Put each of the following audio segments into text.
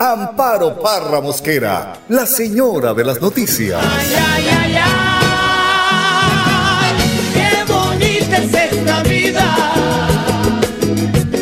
Amparo Parra Mosquera, la señora de las noticias. Ay, ay, ay, ay, qué bonita es esta vida.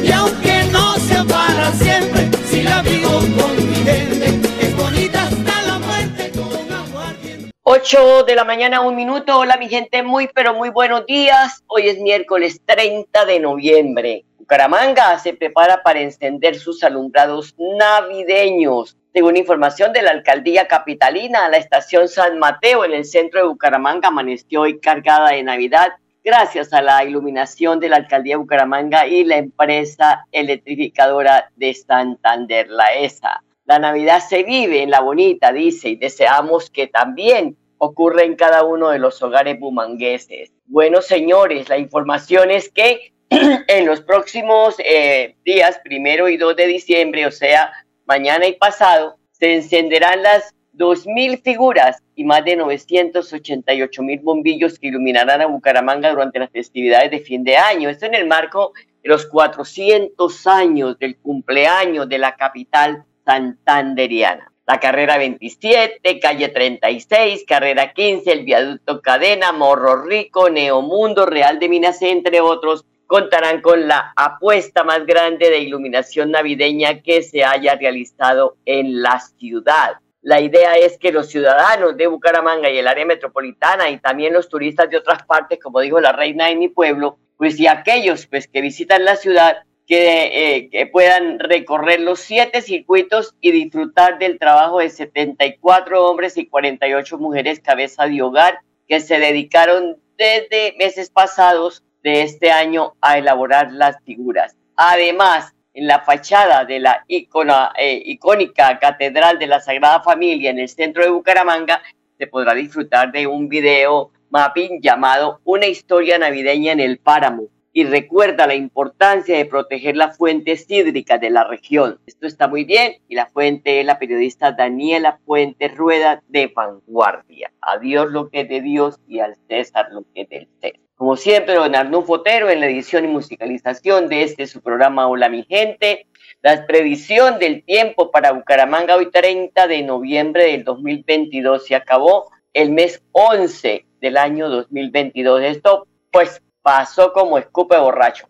Y aunque no sea para siempre, si la vivo con mi gente, es bonita hasta la muerte con aguardiente. 8 de la mañana, un minuto. Hola, mi gente, muy, pero muy buenos días. Hoy es miércoles 30 de noviembre. Bucaramanga se prepara para encender sus alumbrados navideños. Según información de la alcaldía capitalina, la estación San Mateo en el centro de Bucaramanga amaneció hoy cargada de Navidad gracias a la iluminación de la alcaldía de Bucaramanga y la empresa electrificadora de Santander, la ESA. La Navidad se vive en la bonita, dice, y deseamos que también ocurra en cada uno de los hogares bumangueses. Bueno, señores, la información es que en los próximos eh, días, primero y 2 de diciembre, o sea, mañana y pasado, se encenderán las 2.000 figuras y más de 988.000 bombillos que iluminarán a Bucaramanga durante las festividades de fin de año. Esto en el marco de los 400 años del cumpleaños de la capital santanderiana. La carrera 27, calle 36, carrera 15, el viaducto Cadena, Morro Rico, Neomundo, Real de Minas, entre otros, contarán con la apuesta más grande de iluminación navideña que se haya realizado en la ciudad. La idea es que los ciudadanos de Bucaramanga y el área metropolitana y también los turistas de otras partes, como dijo la reina de mi pueblo, pues y aquellos pues que visitan la ciudad que, eh, puedan recorrer los siete circuitos y disfrutar del trabajo de 74 hombres y 48 mujeres cabeza de hogar que se dedicaron desde meses pasados de este año a elaborar las figuras. Además, en la fachada de la eh, icónica Catedral de la Sagrada Familia en el centro de Bucaramanga, se podrá disfrutar de un video mapping llamado Una historia navideña en el páramo y recuerda la importancia de proteger las fuentes hídricas de la región. Esto está muy bien y la fuente es la periodista Daniela Fuente Rueda de Vanguardia. A Dios lo que es de Dios y al César lo que es del César. Como siempre, don Arnulfo Fotero en la edición y musicalización de este su programa Hola mi gente. La previsión del tiempo para Bucaramanga hoy 30 de noviembre del 2022 se acabó el mes 11 del año 2022. Esto pues pasó como escupe borracho.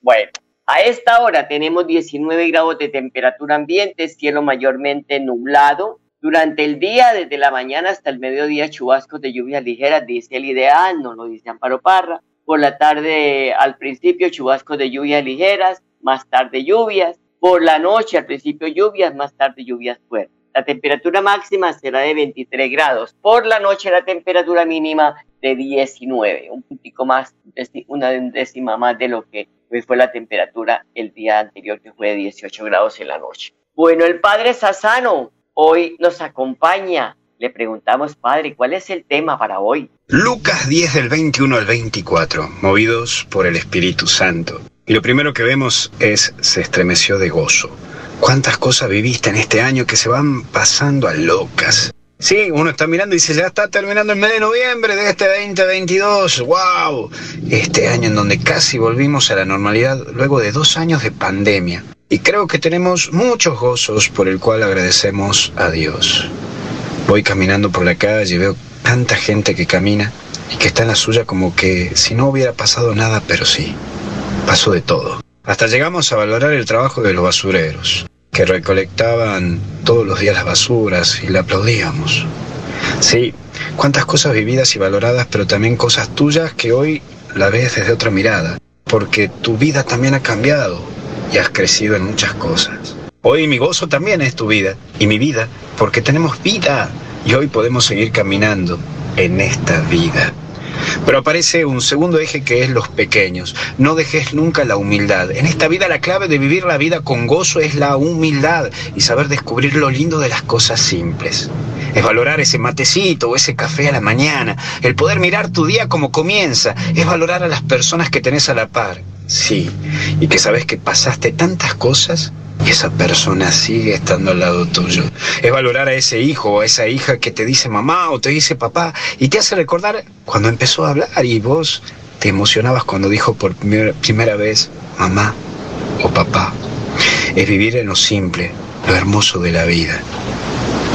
Bueno, a esta hora tenemos 19 grados de temperatura ambiente, cielo mayormente nublado, durante el día, desde la mañana hasta el mediodía, chubascos de lluvias ligeras, dice el ideal, no lo dice Amparo Parra. Por la tarde, al principio, chubascos de lluvias ligeras, más tarde lluvias. Por la noche, al principio lluvias, más tarde lluvias fuertes. La temperatura máxima será de 23 grados. Por la noche, la temperatura mínima de 19, un puntico más, una décima más de lo que fue la temperatura el día anterior, que fue de 18 grados en la noche. Bueno, el padre Sassano hoy nos acompaña. Le preguntamos, Padre, ¿cuál es el tema para hoy? Lucas 10 del 21 al 24, movidos por el Espíritu Santo. Y lo primero que vemos es, se estremeció de gozo. ¿Cuántas cosas viviste en este año que se van pasando a locas? Sí, uno está mirando y dice, ya está terminando el mes de noviembre de este 2022. ¡Wow! Este año en donde casi volvimos a la normalidad luego de dos años de pandemia. Y creo que tenemos muchos gozos por el cual agradecemos a Dios. Voy caminando por la calle veo tanta gente que camina y que está en la suya como que si no hubiera pasado nada, pero sí, pasó de todo. Hasta llegamos a valorar el trabajo de los basureros, que recolectaban todos los días las basuras y le aplaudíamos. Sí, cuántas cosas vividas y valoradas, pero también cosas tuyas que hoy la ves desde otra mirada, porque tu vida también ha cambiado y has crecido en muchas cosas. Hoy mi gozo también es tu vida y mi vida, porque tenemos vida y hoy podemos seguir caminando en esta vida. Pero aparece un segundo eje que es los pequeños. No dejes nunca la humildad. En esta vida la clave de vivir la vida con gozo es la humildad y saber descubrir lo lindo de las cosas simples. Es valorar ese matecito o ese café a la mañana, el poder mirar tu día como comienza, es valorar a las personas que tenés a la par. Sí, y que sabes que pasaste tantas cosas y esa persona sigue estando al lado tuyo. Es valorar a ese hijo o a esa hija que te dice mamá o te dice papá y te hace recordar cuando empezó a hablar y vos te emocionabas cuando dijo por primera, vez mamá o papá. Es vivir en lo simple, lo hermoso de la vida.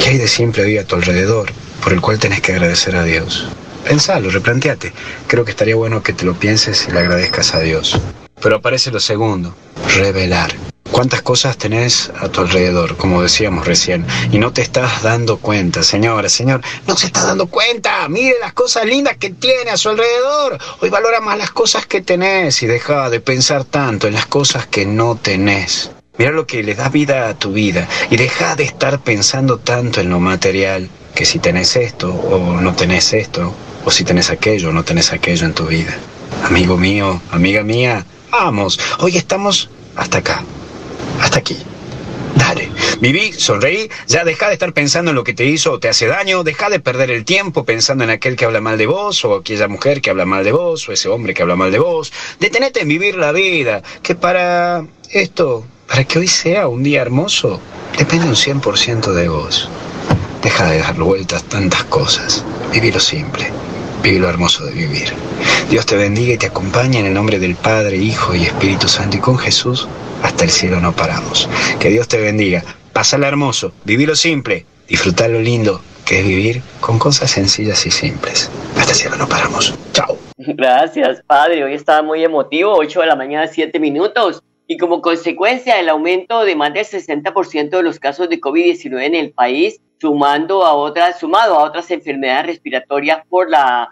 ¿Qué hay de simple hoy a tu alrededor por el cual tenés que agradecer a Dios? Pensalo, replanteate. Creo que estaría bueno que te lo pienses y le agradezcas a Dios. Pero aparece lo segundo, revelar. ¿Cuántas cosas tenés a tu alrededor, como decíamos recién, y no te estás dando cuenta, señora, señor, no se está dando cuenta? Mire las cosas lindas que tiene a su alrededor. Hoy valora más las cosas que tenés y deja de pensar tanto en las cosas que no tenés. Mira lo que le da vida a tu vida y deja de estar pensando tanto en lo material, que si tenés esto o no tenés esto, o si tenés aquello o no tenés aquello en tu vida. Amigo mío, amiga mía, vamos, hoy estamos hasta acá hasta aquí. Dale, viví, sonreí, ya deja de estar pensando en lo que te hizo o te hace daño, deja de perder el tiempo pensando en aquel que habla mal de vos, o aquella mujer que habla mal de vos, o ese hombre que habla mal de vos. Detenete en vivir la vida, que para esto, para que hoy sea un día hermoso, depende un 100% de vos. Deja de dar vueltas tantas cosas, lo simple. Vive lo hermoso de vivir. Dios te bendiga y te acompañe en el nombre del Padre, Hijo y Espíritu Santo y con Jesús hasta el cielo no paramos. Que Dios te bendiga. Pásala hermoso, lo simple, disfrutar lo lindo que es vivir con cosas sencillas y simples. Hasta el cielo no paramos. Chao. Gracias, Padre. Hoy estaba muy emotivo, 8 de la mañana, 7 minutos. Y como consecuencia del aumento de más del 60% de los casos de COVID-19 en el país, sumando a otras, sumado a otras enfermedades respiratorias por la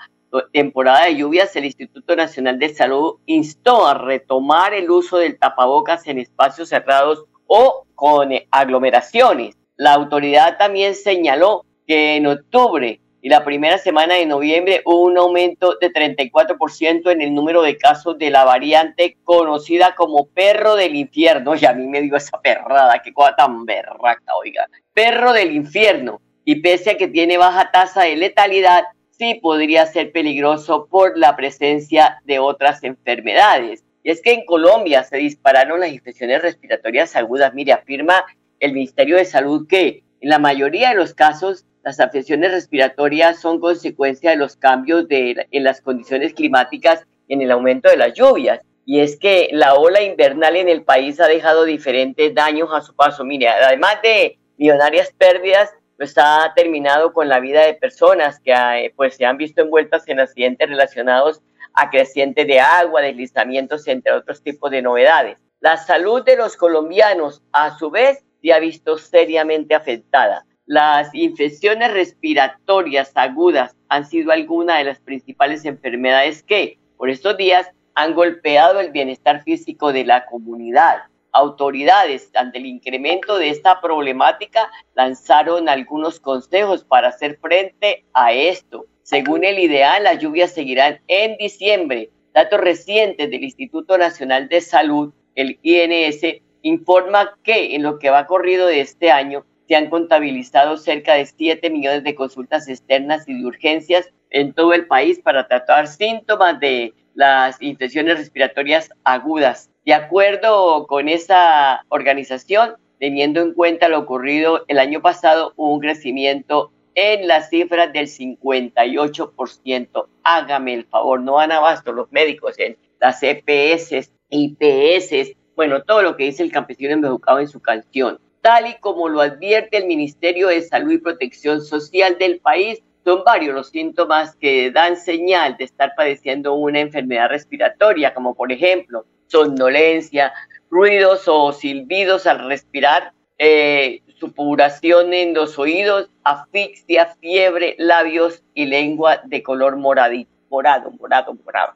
temporada de lluvias, el Instituto Nacional de Salud instó a retomar el uso del tapabocas en espacios cerrados o con aglomeraciones. La autoridad también señaló que en octubre y la primera semana de noviembre hubo un aumento de 34% en el número de casos de la variante conocida como perro del infierno. Y a mí me dio esa perrada, qué cosa tan berraca, oiga perro del infierno y pese a que tiene baja tasa de letalidad, sí podría ser peligroso por la presencia de otras enfermedades. Y es que en Colombia se dispararon las infecciones respiratorias agudas. Mire, afirma el Ministerio de Salud que en la mayoría de los casos las afecciones respiratorias son consecuencia de los cambios de, en las condiciones climáticas en el aumento de las lluvias. Y es que la ola invernal en el país ha dejado diferentes daños a su paso. Mire, además de millonarias pérdidas, pues ha terminado con la vida de personas que eh, pues se han visto envueltas en accidentes relacionados a crecientes de agua, deslizamientos, entre otros tipos de novedades. La salud de los colombianos, a su vez, se ha visto seriamente afectada. Las infecciones respiratorias agudas han sido algunas de las principales enfermedades que, por estos días, han golpeado el bienestar físico de la comunidad autoridades ante el incremento de esta problemática lanzaron algunos consejos para hacer frente a esto. Según el ideal, las lluvias seguirán en diciembre. Datos recientes del Instituto Nacional de Salud, el INS, informa que en lo que va corrido de este año se han contabilizado cerca de 7 millones de consultas externas y de urgencias en todo el país para tratar síntomas de las infecciones respiratorias agudas. De acuerdo con esa organización, teniendo en cuenta lo ocurrido el año pasado, hubo un crecimiento en las cifras del 58%. Hágame el favor, no van abasto los médicos en las EPS, IPS, bueno, todo lo que dice el campesino embejucado en su canción. Tal y como lo advierte el Ministerio de Salud y Protección Social del país, son varios los síntomas que dan señal de estar padeciendo una enfermedad respiratoria, como por ejemplo somnolencia, ruidos o silbidos al respirar, eh, supuración en los oídos, asfixia, fiebre, labios y lengua de color moradito, morado, morado, morado.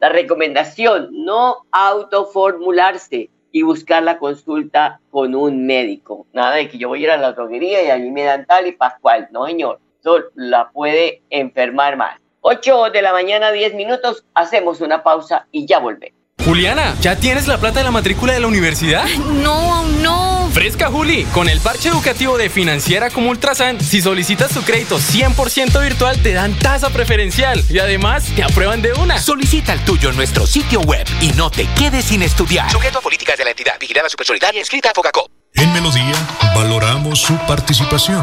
La recomendación, no autoformularse y buscar la consulta con un médico. Nada de que yo voy a ir a la droguería y allí me dan tal y pascual. No, señor. Eso la puede enfermar más. 8 de la mañana, 10 minutos. Hacemos una pausa y ya volvemos. Juliana, ¿ya tienes la plata de la matrícula de la universidad? No, no. Fresca, Juli. Con el parche educativo de Financiera como Ultrasan, si solicitas tu crédito 100% virtual, te dan tasa preferencial y además te aprueban de una. Solicita el tuyo en nuestro sitio web y no te quedes sin estudiar. Sujeto a políticas de la entidad. Vigilada Supersolidaria inscrita a Focacop. En Melodía, valoramos su participación.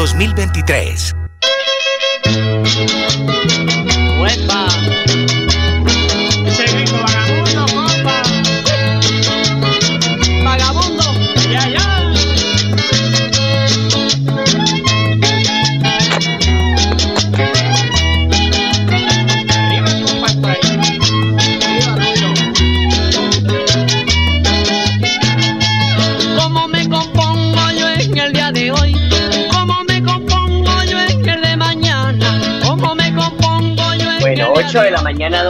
2023.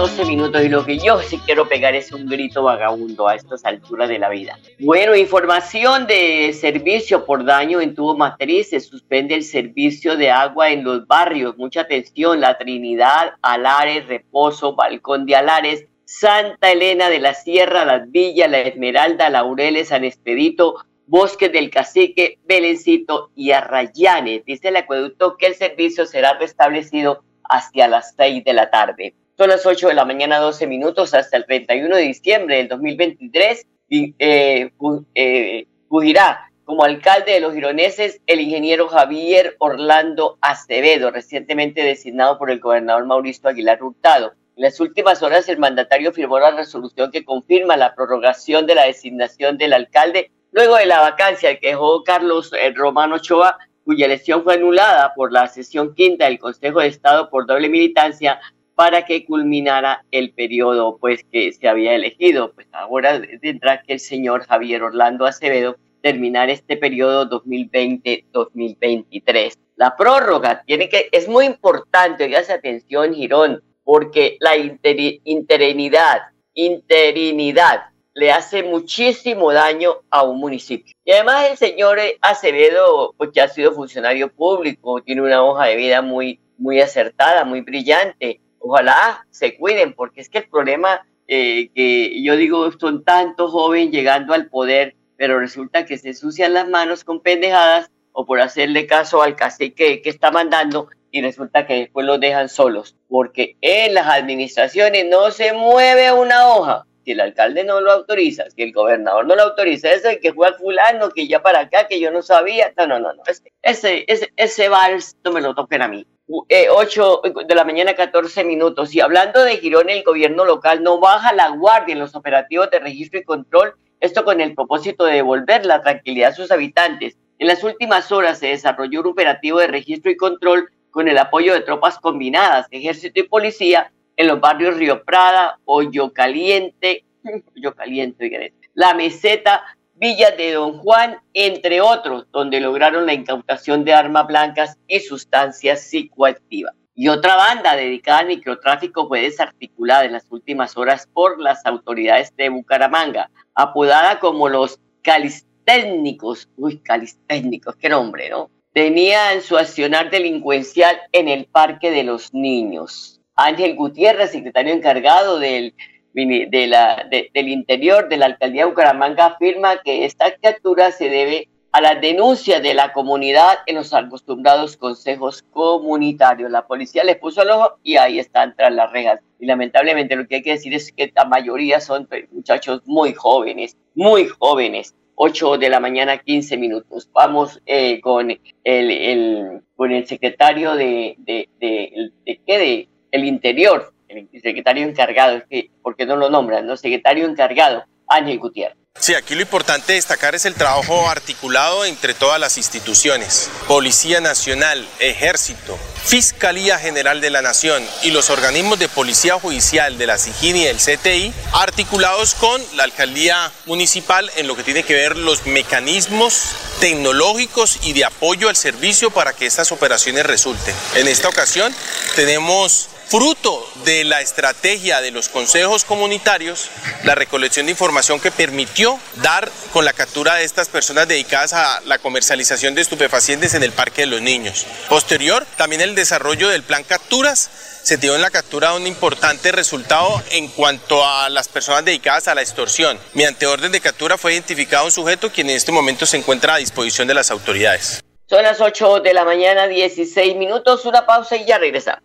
12 minutos, y lo que yo sí quiero pegar es un grito vagabundo a estas alturas de la vida. Bueno, información de servicio por daño en tubo matriz, se suspende el servicio de agua en los barrios. Mucha atención, La Trinidad, Alares, Reposo, Balcón de Alares, Santa Elena de la Sierra, Las Villas, La Esmeralda, Laureles, San Expedito, Bosques del Cacique, Belencito y Arrayanes. Dice el acueducto que el servicio será restablecido hacia las 6 de la tarde. Son las 8 de la mañana, 12 minutos, hasta el 31 de diciembre del 2023. Y, eh, eh, como alcalde de los gironeses el ingeniero Javier Orlando Acevedo, recientemente designado por el gobernador Mauricio Aguilar Hurtado. En las últimas horas, el mandatario firmó la resolución que confirma la prorrogación de la designación del alcalde luego de la vacancia que dejó Carlos eh, Romano Ochoa cuya elección fue anulada por la sesión quinta del Consejo de Estado por doble militancia para que culminara el periodo pues que se había elegido. Pues ahora tendrá que el señor Javier Orlando Acevedo terminar este periodo 2020-2023. La prórroga tiene que es muy importante, oígase atención Girón, porque la interinidad, interinidad le hace muchísimo daño a un municipio. Y además el señor Acevedo, pues ya ha sido funcionario público, tiene una hoja de vida muy, muy acertada, muy brillante. Ojalá se cuiden, porque es que el problema eh, que yo digo, son tantos jóvenes llegando al poder, pero resulta que se ensucian las manos con pendejadas o por hacerle caso al cacique que está mandando y resulta que después los dejan solos, porque en las administraciones no se mueve una hoja si el alcalde no lo autoriza, si el gobernador no lo autoriza, ese que fue fulano, que ya para acá, que yo no sabía, no, no, no, no, ese, ese, ese vals no me lo toquen a mí. 8 eh, de la mañana, 14 minutos. Y hablando de Girón, el gobierno local no baja la guardia en los operativos de registro y control, esto con el propósito de devolver la tranquilidad a sus habitantes. En las últimas horas se desarrolló un operativo de registro y control con el apoyo de tropas combinadas, ejército y policía, en los barrios Río Prada, Hoyo Caliente, Hoyo Caliente, La Meseta, Villa de Don Juan, entre otros, donde lograron la incautación de armas blancas y sustancias psicoactivas. Y otra banda dedicada al microtráfico fue desarticulada en las últimas horas por las autoridades de Bucaramanga, apodada como los calistécnicos. Uy, calistécnicos, qué nombre, ¿no? Tenían su accionar delincuencial en el Parque de los Niños. Ángel Gutiérrez, secretario encargado del, de la, del Interior de la Alcaldía de Bucaramanga, afirma que esta captura se debe a la denuncia de la comunidad en los acostumbrados consejos comunitarios. La policía les puso el ojo y ahí están tras las rejas. Y lamentablemente lo que hay que decir es que la mayoría son muchachos muy jóvenes, muy jóvenes. 8 de la mañana, 15 minutos. Vamos eh, con, el, el, con el secretario de, de, de, de, ¿qué? de el Interior, el secretario encargado, es que, ¿por qué no lo nombran? ¿no? Secretario encargado, Ángel Gutiérrez. Sí, aquí lo importante destacar es el trabajo articulado entre todas las instituciones, Policía Nacional, Ejército, Fiscalía General de la Nación y los organismos de Policía Judicial de la SIGIN y del CTI, articulados con la Alcaldía Municipal en lo que tiene que ver los mecanismos tecnológicos y de apoyo al servicio para que estas operaciones resulten. En esta ocasión tenemos fruto de la estrategia de los consejos comunitarios, la recolección de información que permitió dar con la captura de estas personas dedicadas a la comercialización de estupefacientes en el Parque de los Niños. Posterior, también el desarrollo del plan capturas se dio en la captura un importante resultado en cuanto a las personas dedicadas a la extorsión. Mediante orden de captura fue identificado un sujeto quien en este momento se encuentra a disposición de las autoridades. Son las 8 de la mañana, 16 minutos, una pausa y ya regresamos.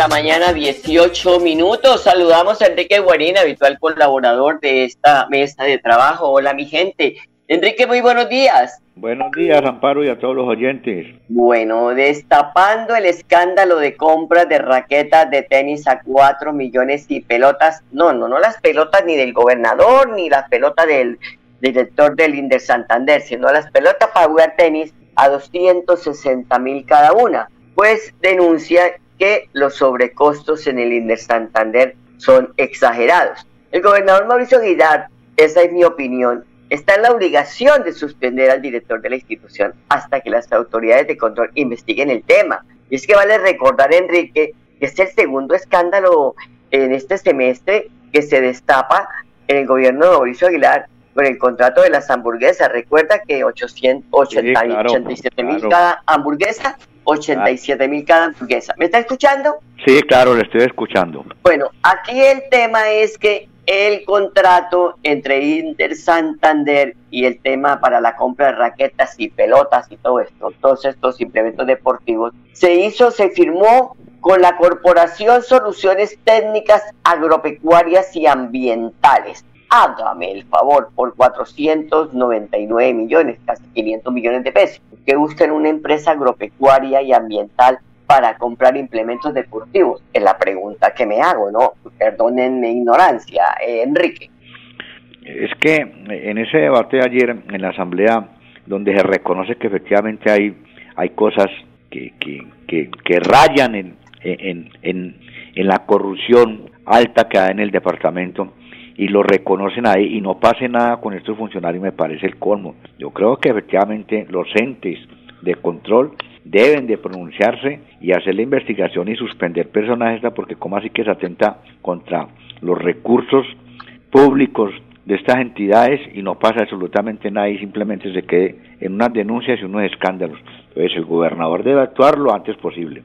La mañana, 18 minutos. Saludamos a Enrique Guarín, habitual colaborador de esta mesa de trabajo. Hola, mi gente. Enrique, muy buenos días. Buenos días, Amparo, y a todos los oyentes. Bueno, destapando el escándalo de compras de raquetas de tenis a 4 millones y pelotas. No, no, no las pelotas ni del gobernador, ni las pelotas del director del Inder Santander, sino las pelotas para jugar tenis a 260 mil cada una. Pues denuncia que los sobrecostos en el Inder Santander son exagerados. El gobernador Mauricio Aguilar, esa es mi opinión, está en la obligación de suspender al director de la institución hasta que las autoridades de control investiguen el tema. Y es que vale recordar, Enrique, que es el segundo escándalo en este semestre que se destapa en el gobierno de Mauricio Aguilar con el contrato de las hamburguesas. Recuerda que 880, Sí, claro, 87 mil claro. cada hamburguesa, 87 mil cada hamburguesa. ¿Me está escuchando? Sí, claro, le estoy escuchando. Bueno, aquí el tema es que el contrato entre Inter Santander y el tema para la compra de raquetas y pelotas y todo esto, todos estos implementos deportivos, se hizo, se firmó con la Corporación Soluciones Técnicas Agropecuarias y Ambientales. Hágame el favor, por 499 millones, casi 500 millones de pesos, que buscan una empresa agropecuaria y ambiental para comprar implementos deportivos? Es la pregunta que me hago, ¿no? Perdonen mi ignorancia, eh, Enrique. Es que en ese debate de ayer en la Asamblea, donde se reconoce que efectivamente hay, hay cosas que, que, que, rayan en, en, en, en la corrupción alta que hay en el departamento, y lo reconocen ahí y no pase nada con estos funcionarios me parece el colmo. Yo creo que efectivamente los entes de control deben de pronunciarse y hacer la investigación y suspender personajes porque como así que se atenta contra los recursos públicos de estas entidades y no pasa absolutamente nada y simplemente se quede en unas denuncias y unos escándalos. Entonces el gobernador debe actuar lo antes posible.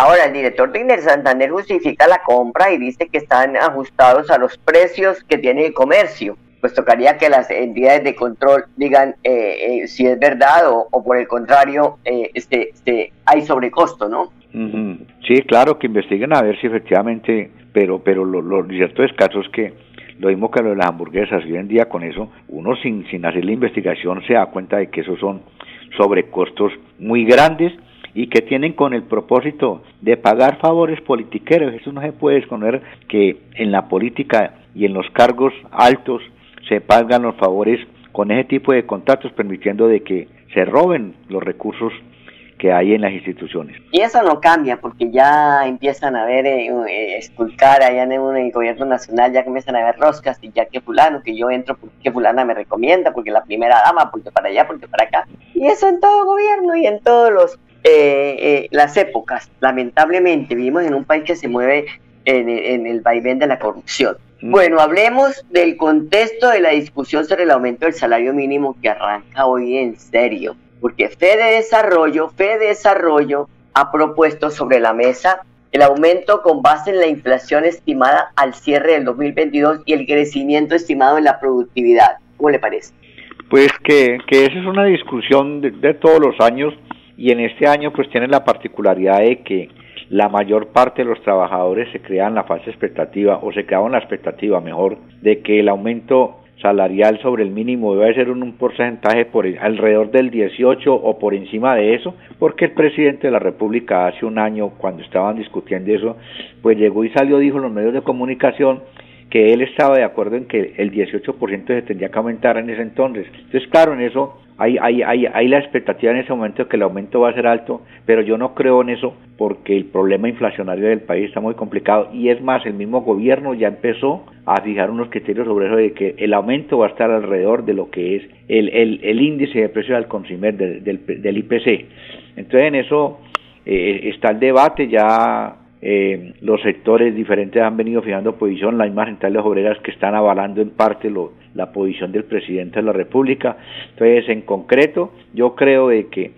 Ahora, el director de Iner Santander justifica la compra y dice que están ajustados a los precios que tiene el comercio. pues tocaría que las entidades de control digan eh, eh, si es verdad o, por el contrario eh, este, este, hay sobrecosto, ¿no? Sí, claro, que investiguen a ver si efectivamente, pero pero lo, lo cierto es caso que lo mismo que lo de las hamburguesas, hoy en día con eso, uno sin, sin hacer la investigación se da cuenta de que esos son sobrecostos muy grandes y que tienen con el propósito de pagar favores politiqueros. Eso no se puede esconder que en la política y en los cargos altos se pagan los favores con ese tipo de contratos permitiendo de que se roben los recursos que hay en las instituciones. Y eso no cambia porque ya empiezan a ver, eh, eh, allá en el gobierno nacional, ya comienzan a ver roscas y ya que fulano, que yo entro porque fulana me recomienda, porque la primera dama, porque para allá, porque para acá. Y eso en todo gobierno y en todos los eh, las épocas. Lamentablemente vivimos en un país que se mueve en, en el vaivén de la corrupción. Mm. Bueno, hablemos del contexto de la discusión sobre el aumento del salario mínimo que arranca hoy en serio porque Fede Desarrollo, Fede Desarrollo ha propuesto sobre la mesa el aumento con base en la inflación estimada al cierre del 2022 y el crecimiento estimado en la productividad. ¿Cómo le parece? Pues que, que esa es una discusión de, todos los años y en este año pues tiene la particularidad de que la mayor parte de los trabajadores se crean la falsa expectativa o se creaban la expectativa mejor de que el aumento salarial sobre el mínimo debe ser un, porcentaje por alrededor del 18 o por encima de eso, porque el presidente de la República hace un año, cuando estaban discutiendo eso, pues llegó y salió, dijo en los medios de comunicación, que él estaba de acuerdo en que el 18% se tendría que aumentar en ese entonces. Entonces, claro, en eso hay, hay, hay, hay la expectativa en ese momento de que el aumento va a ser alto, pero yo no creo en eso porque el problema inflacionario del país está muy complicado y es más, el mismo gobierno ya empezó a fijar unos criterios sobre eso de que el aumento va a estar alrededor de lo que es el, el, índice de precio al consumidor del, del, IPC. Entonces en eso eh, está el debate, ya eh, los sectores diferentes han venido fijando posición, las mismas centrales obreras que están avalando en parte lo, la posición del presidente de la República. Entonces, en concreto, yo creo de que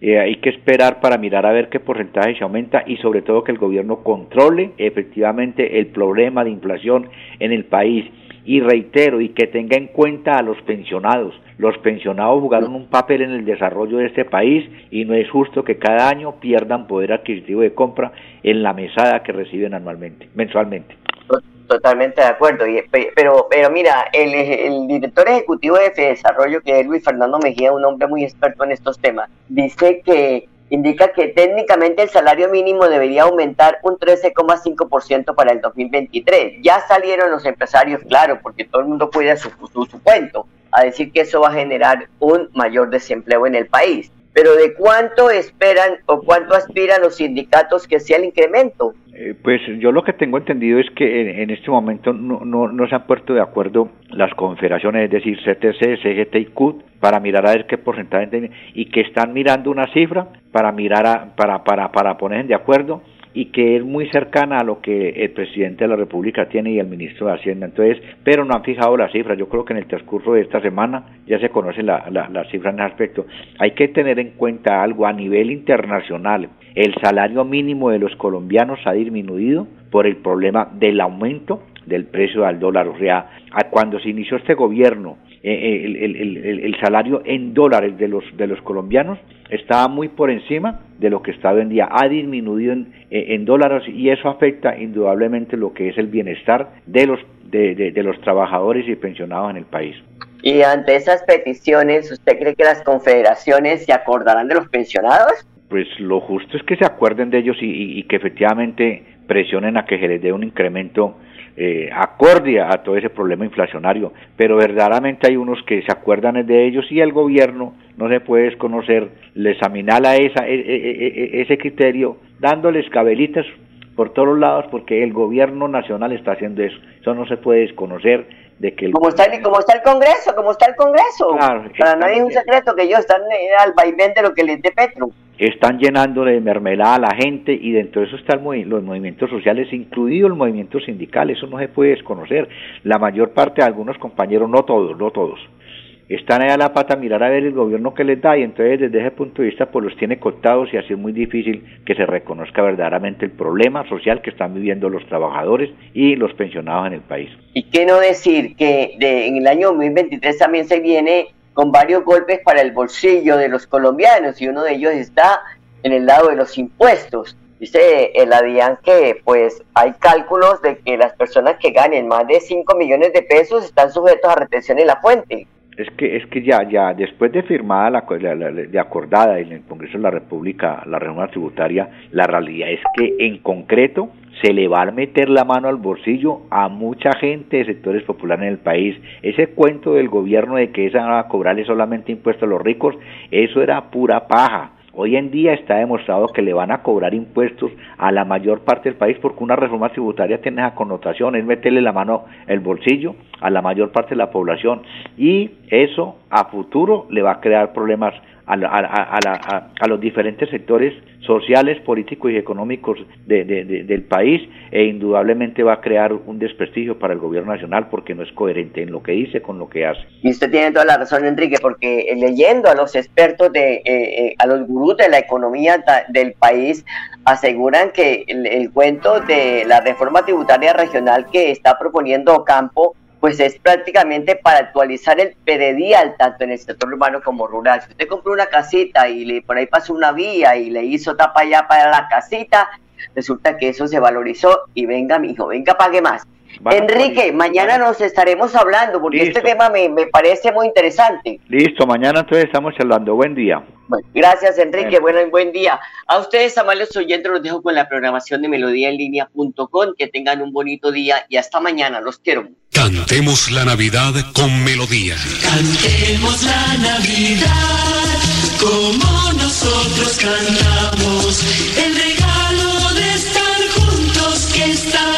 eh, hay que esperar para mirar a ver qué porcentaje se aumenta y sobre todo que el gobierno controle efectivamente el problema de inflación en el país y reitero y que tenga en cuenta a los pensionados. Los pensionados jugaron un papel en el desarrollo de este país y no es justo que cada año pierdan poder adquisitivo de compra en la mesada que reciben anualmente, mensualmente. Totalmente de acuerdo, pero, pero mira, el, director ejecutivo de Desarrollo, que es Luis Fernando Mejía, un hombre muy experto en estos temas, dice que indica que técnicamente el salario mínimo debería aumentar un 13,5% para el 2023. Ya salieron los empresarios, claro, porque todo el mundo cuida su, su, su cuento, a decir que eso va a generar un mayor desempleo en el país. Pero ¿de cuánto esperan o cuánto aspiran los sindicatos que sea el incremento? Eh, pues yo lo que tengo entendido es que en, este momento no, no, se han puesto de acuerdo las confederaciones, es decir, CTC, CGT y CUT, para mirar a ver qué porcentaje tienen y que están mirando una cifra para mirar a, para, para, para poner de acuerdo y que es muy cercana a lo que el presidente de la República tiene y el ministro de Hacienda. Entonces, pero no han fijado las cifras. Yo creo que en el transcurso de esta semana ya se conoce la, la, la cifra en ese aspecto. Hay que tener en cuenta algo a nivel internacional. El salario mínimo de los colombianos ha disminuido por el problema del aumento del precio del dólar. O sea, cuando se inició este gobierno, eh, eh, el, salario en dólares de los, de los colombianos estaba muy por encima de lo que está hoy en día. Ha disminuido en, eh, dólares y eso afecta indudablemente lo que es el bienestar de los, de, los trabajadores y pensionados en el país. Y ante esas peticiones, ¿usted cree que las confederaciones se acordarán de los pensionados? Pues lo justo es que se acuerden de ellos y, y que efectivamente presionen a que se les dé un incremento eh, acorde a todo ese problema inflacionario, pero verdaderamente hay unos que se acuerdan de ellos y el gobierno no se puede desconocer, les examinala esa, e, e, e, ese criterio dándoles cabelitas por todos lados porque el gobierno nacional está haciendo eso, eso no se puede desconocer de que como está el, como está el Congreso, como está el Congreso, para nadie es un secreto que ellos están eh, al vaivén de lo que les dé Petro. Están llenando de mermelada a la gente y dentro de eso están los movimientos sociales, incluido el movimiento sindical, eso no se puede desconocer. La mayor parte de algunos compañeros, no todos, no todos, están ahí a la pata a mirar a ver el gobierno que les da y entonces desde ese punto de vista pues los tiene cortados y así es muy difícil que se reconozca verdaderamente el problema social que están viviendo los trabajadores y los pensionados en el país. Y qué no decir que en el año 2023 también se viene con varios golpes para el bolsillo de los colombianos y uno de ellos está en el lado de los impuestos. Dice el ADIAN que pues hay cálculos de que las personas que ganen más de 5 millones de pesos están sujetos a retención en la fuente es que es que ya ya después de firmada la, de acordada en el Congreso de la República la reforma tributaria la realidad es que en concreto se le va a meter la mano al bolsillo a mucha gente de sectores populares en el país. Ese cuento del gobierno de que esa a cobrarle solamente impuestos a los ricos, eso era pura paja. Hoy en día está demostrado que le van a cobrar impuestos a la mayor parte del país porque una reforma tributaria tiene esa connotación, es meterle la mano el bolsillo a la mayor parte de la población. Y eso a futuro le va a crear problemas a, los diferentes sectores sociales, políticos y económicos del país e indudablemente va a crear un desprestigio para el gobierno nacional porque no es coherente en lo que dice con lo que hace. Y usted tiene toda la razón, Enrique, porque leyendo a los expertos, de, eh, eh, a los gurús de la economía del país, aseguran que el cuento de la reforma tributaria regional que está proponiendo Campo pues es prácticamente para actualizar el peredial tanto en el sector urbano como rural. Si usted compró una casita y le, por ahí pasó una vía y le hizo tapa ya para la casita, resulta que eso se valorizó y venga, mi hijo, venga, pague más. Enrique, mañana nos estaremos hablando porque este tema me, parece muy interesante. Listo, mañana entonces estamos hablando. Buen día. Gracias, Enrique. Bueno, y buen día. A ustedes, amables oyentes, los dejo con la programación de melodíaenlínea.com. Que tengan un bonito día y hasta mañana. Los quiero. Cantemos la Navidad con melodía. Cantemos la Navidad como nosotros cantamos. El regalo de estar juntos que Navidad